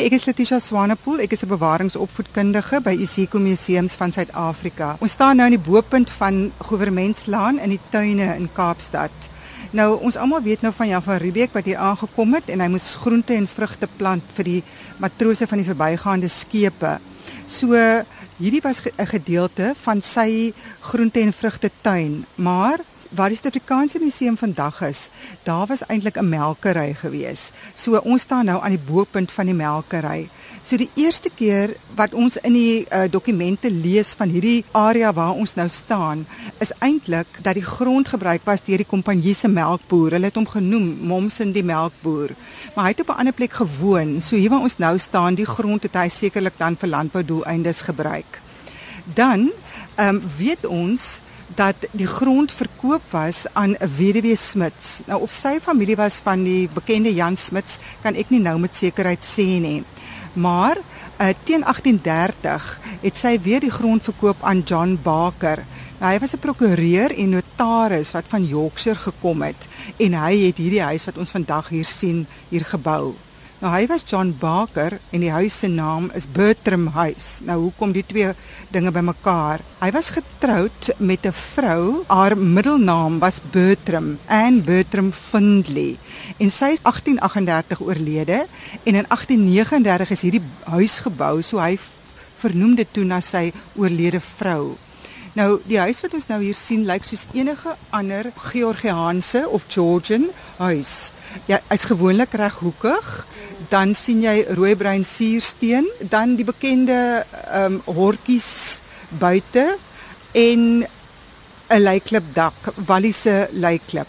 Ek is Letitia Swanepoel, ek is 'n bewaringsopvoedkundige by Isiko Museums van Suid-Afrika. Ons staan nou aan die bopunt van Gouvermentslaan in die tuine in Kaapstad. Nou ons almal weet nou van Jan van Riebeeck wat hier aangekom het en hy moes groente en vrugte plant vir die matrose van die verbygaande skepe. So hierdie was 'n gedeelte van sy groente en vrugte tuin, maar waar die Suid-Afrikaanse museum vandag is, daar was eintlik 'n melkery gewees. So ons staan nou aan die bopunt van die melkery. So die eerste keer wat ons in die uh, dokumente lees van hierdie area waar ons nou staan, is eintlik dat die grond gebruik was deur die kompanjie se melkboer. Hulle het hom genoem Momsen die melkboer. Maar hy het op 'n ander plek gewoon. So hier waar ons nou staan, die grond het hy sekerlik dan vir landboudoeleindes gebruik. Dan ehm um, weet ons dat die grond verkoop was aan 'n weduwee Smits. Nou of sy familie was van die bekende Jan Smits, kan ek nie nou met sekerheid sê nie. Maar uh, teen 1830 het sy weer die grond verkoop aan John Baker. Nou, hy was 'n prokureur en notaris wat van Yorkshire gekom het en hy het hierdie huis wat ons vandag hier sien hier gebou. Nou hy was John Baker en die huis se naam is Bertram House. Nou hoekom die twee dinge bymekaar? Hy was getroud met 'n vrou, haar middelnaam was Bertram, Anne Bertram Findlay. En sy is 1838 oorlede en in 1839 is hierdie huis gebou, so hy vernoem dit toe na sy oorlede vrou. Nou die huis wat ons nou hier sien lyk soos enige ander Georgiaanse of Georgian huis. Ja, hy's gewoonlik reghoekig dan sien jy rooibruin suursteen, dan die bekende ehm um, hortjies buite en 'n leiklip dak, Walliese leiklip.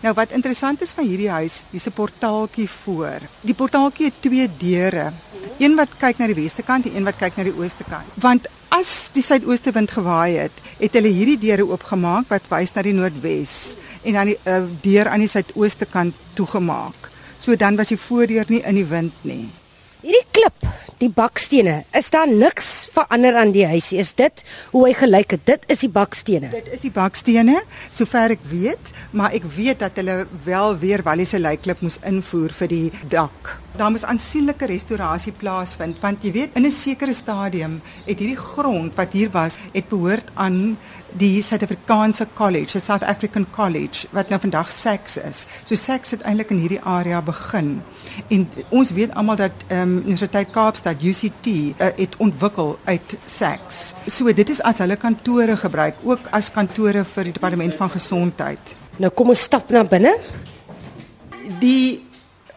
Nou wat interessant is van hierdie huis, hier's 'n portaaltjie voor. Die portaaltjie het twee deure. Een wat kyk na die weste kant en een wat kyk na die ooste kant. Want as die suidooste wind gewaai het, het hulle hierdie deure oopgemaak wat wys na die noordwes en dan die uh, deur aan die suidooste kant toegemaak. So dan was die voordeur nie in die wind nie. Hierdie klip, die bakstene, is daar niks verander aan die huisie. Is dit hoe hy gelyk het? Dit is die bakstene. Dit is die bakstene, sover ek weet, maar ek weet dat hulle wel weer Walliese lykklip moes invoer vir die dak daar moes aansienlike restaurasie plaasvind want jy weet in 'n sekere stadium het hierdie grond wat hier was het behoort aan die Suid-Afrikaanse College, the South African College wat nou vandag SACS is. So SACS het eintlik in hierdie area begin. En ons weet almal dat ehm um, Universiteit Kaapstad UCT uh, eh, het ontwikkel uit SACS. So dit is as hulle kantore gebruik, ook as kantore vir die departement van gesondheid. Nou kom ons stap na binne. Die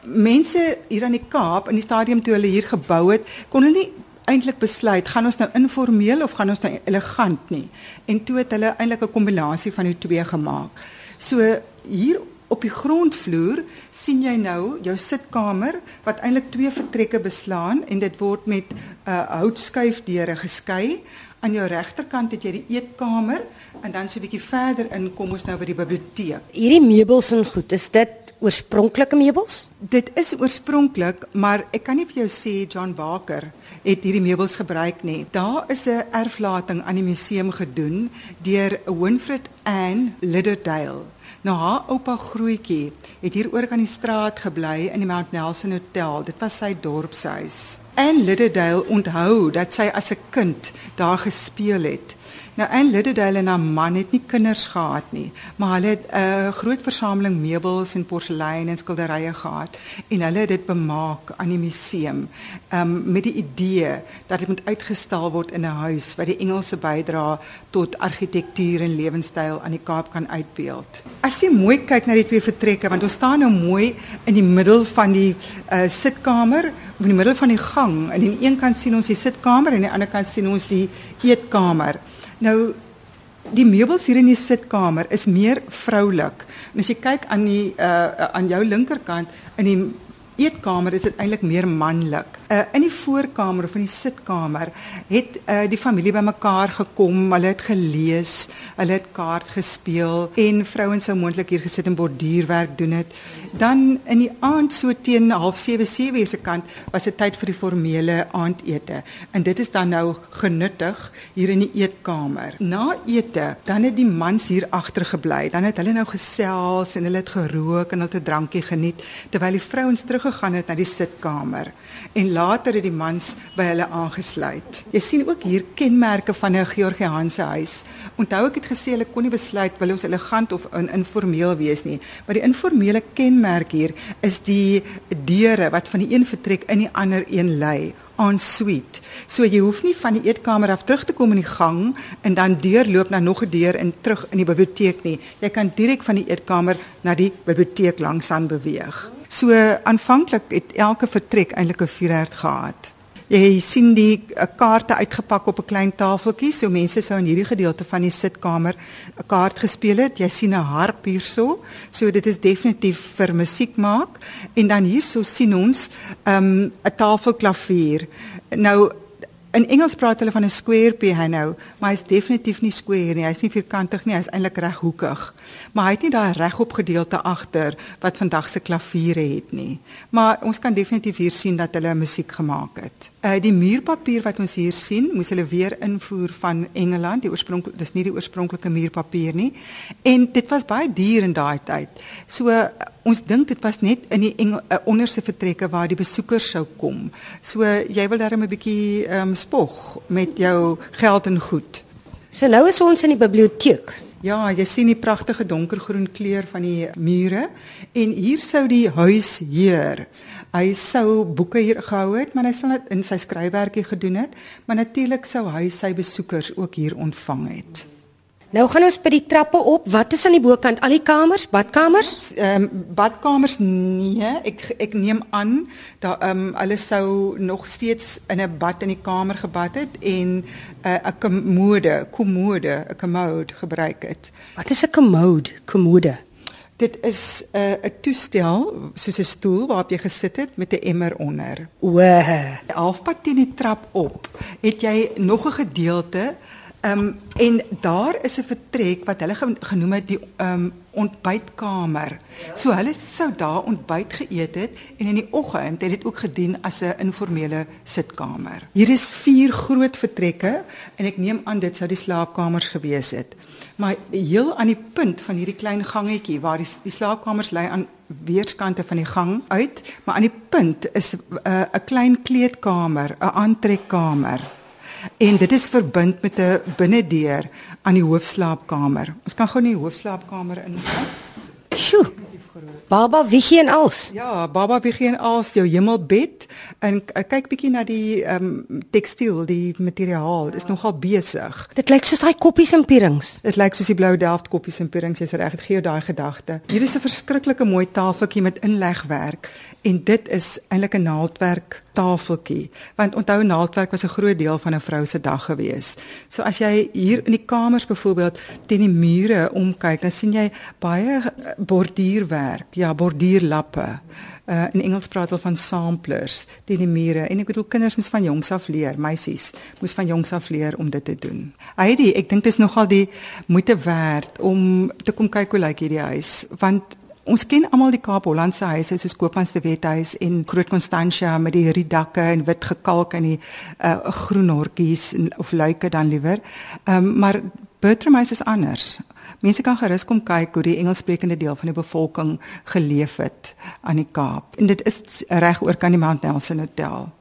mense hier aan die Kaap in die stadium toe hulle hier gebou het, kon hulle nie eintlik besluit gaan ons nou informeel of gaan ons nou elegant nie. En toe het hulle eintlik 'n kombinasie van die twee gemaak. So hier op die grondvloer sien jy nou jou sitkamer wat eintlik twee vertrekke beslaan en dit word met 'n uh, houtskuifdeure geskei. Aan jou regterkant het jy die eetkamer en dan so 'n bietjie verder in kom ons nou by die biblioteek. Hierdie meubels en goed, is dit oorspronklike meubels? Dit is oorspronklik, maar ek kan nie vir jou sê John Baker het hierdie meubels gebruik nie. Daar is 'n erflating aan die museum gedoen deur Winfred Ann Lidderdale. Nou haar oupa grootjie het hier oor kan die straat gebly in die Mount Nelson Hotel. Dit was sy dorpshuis. En Lidderdale onthou dat sy as 'n kind daar gespeel het. Nou en Liddedale en haar man het nie kinders gehad nie, maar hulle het 'n uh, groot versameling meubels en porselein en skilderye gehad en hulle het dit bemaak aan die museum um, met die idee dat dit moet uitgestal word in 'n huis wat die Engelse bydra tot argitektuur en lewenstyl aan die Kaap kan uitbeeld. As jy mooi kyk na die twee vertrekke want ons staan nou mooi in die middel van die uh, sitkamer, in die middel van die gang en aan die een kant sien ons die sitkamer en aan die ander kant sien ons die eetkamer. Nou die meubels hier in die sitkamer is meer vroulik. En as jy kyk aan die uh aan jou linkerkant in die eetkamer is dit eintlik meer manlik. Uh in die voorkamer of in die sitkamer het uh die familie bymekaar gekom, hulle het gelees, hulle het kaart gespeel en vrouens sou moontlik hier gesit en borduurwerk doen het. Dan in die aand so teen 07:30 7 uur se kant was dit tyd vir die formele aandete. En dit is dan nou genuttig hier in die eetkamer. Na ete, dan het die mans hier agter gebly. Dan het hulle nou gesels en hulle het gerook en hulle het 'n drankie geniet terwyl die vrouens terug gegaan het na die sitkamer. En later het die mans by hulle aangesluit. Jy sien ook hier kenmerke van 'n Georgiaanse huis. Onthou ek het gesê hulle kon nie besluit wil ons elegant of in informeel wees nie, maar die informele kenmerk hier is die deure wat van die een vertrek in die ander een lei en suite. So jy hoef nie van die eetkamer af terug te kom in die gang en dan deurloop na nog 'n deur en terug in die biblioteek nie. Jy kan direk van die eetkamer na die biblioteek langsaan beweeg. So aanvanklik het elke vertrek eintlik 'n vuurherd gehad. Jy sien die uh, kaarte uitgepak op 'n klein tafeltjie, so mense sou in hierdie gedeelte van die sitkamer 'n kaart gespeel het. Jy sien 'n harp hierso, so dit is definitief vir musiek maak. En dan hierso sien ons 'n um, tafelklavier. Nou In Engels praat hulle van 'n square piano, maar hy's definitief nie square nie. Hy's nie vierkantig nie, hy's eintlik reghoekig. Maar hy het nie daai regop gedeelte agter wat vandag se klaviere het nie. Maar ons kan definitief hier sien dat hulle musiek gemaak het. Uh die muurpapier wat ons hier sien, moes hulle weer invoer van Engeland. Die oorspronklik dis nie die oorspronklike muurpapier nie. En dit was baie duur in daai tyd. So ons dink dit was net in die Engel, uh, onderste vertrekke waar die besoekers sou kom. So jy wil darem 'n bietjie ehm um, spog met jou geld en goed. So nou is ons in die biblioteek. Ja, jy sien die pragtige donkergroen kleur van die mure en hier sou die huisheer. Hy sou boeke hier gehou het, maar hy sal dit in sy skryfwerkie gedoen het, maar natuurlik sou hy sy besoekers ook hier ontvang het. Nou gaan ons by die trappe op. Wat is aan die bokant? Al die kamers, badkamers? Ehm um, badkamers nee, ek ek neem aan dat ehm um, hulle sou nog steeds in 'n bad in die kamer gebad het en 'n uh, 'n kommode, kommode, 'n commode gebruik het. Wat is 'n commode? Kommode. Dit is 'n uh, 'n toestel soos 'n stoel waarop jy gesit het met 'n emmer onder. O, halfpad teen die trap op, het jy nog 'n gedeelte Ehm um, en daar is 'n vertrek wat hulle genoem het die ehm um, ontbytkamer. So hulle sou daar ontbyt geëet het en in die oggend het dit ook gedien as 'n informele sitkamer. Hier is vier groot vertrekke en ek neem aan dit sou die slaapkamers gewees het. Maar heel aan die punt van hierdie klein gangetjie waar die, die slaapkamers lê aan weerskante van die gang uit, maar aan die punt is 'n uh, klein kleedkamer, 'n aantrekkamer en dit is verbind met 'n binnedeur aan die hoofslaapkamer. Ons kan gou in die hoofslaapkamer ingaan. Sjoe. Baba Wiggie en als. Ja, Baba Wiggie en als jou hemelbed en kyk bietjie na die ehm um, tekstiel, die materiaal. Dit is nogal besig. Dit lyk soos daai koppies en pierings. Dit lyk soos die blou delft koppies en pierings. Jy's reg, dit gee jou daai gedagte. Hier is 'n verskriklike mooi tafeltjie met inlegwerk en dit is eintlik 'n naaldwerk tafeltjie want onthou naaldwerk was 'n groot deel van 'n vrou se dag gewees. So as jy hier in die kamers byvoorbeeld teen die mure omkyk, dan sien jy baie borduurwerk, ja, borduurlappe. Uh in Engels praat hulle van samplers teen die mure en ek bedoel kinders moet van jongs af leer, meisies moet van jongs af leer om dit te doen. Heidi, ek dink dit is nogal die moeite werd om te kom kyk hoe lyk hierdie huis want Ons ken almal die Kaap-Hollandse huise soos Koopmans de Wethuis en Groot Constantia met die rietdakke en wit gekalk en die uh, groen hortjies of luike dan liewer. Ehm um, maar Bertram House is anders. Mense kan gerus kom kyk hoe die Engelssprekende deel van die bevolking geleef het aan die Kaap. En dit is reg oor kan die Mount Nelson Hotel.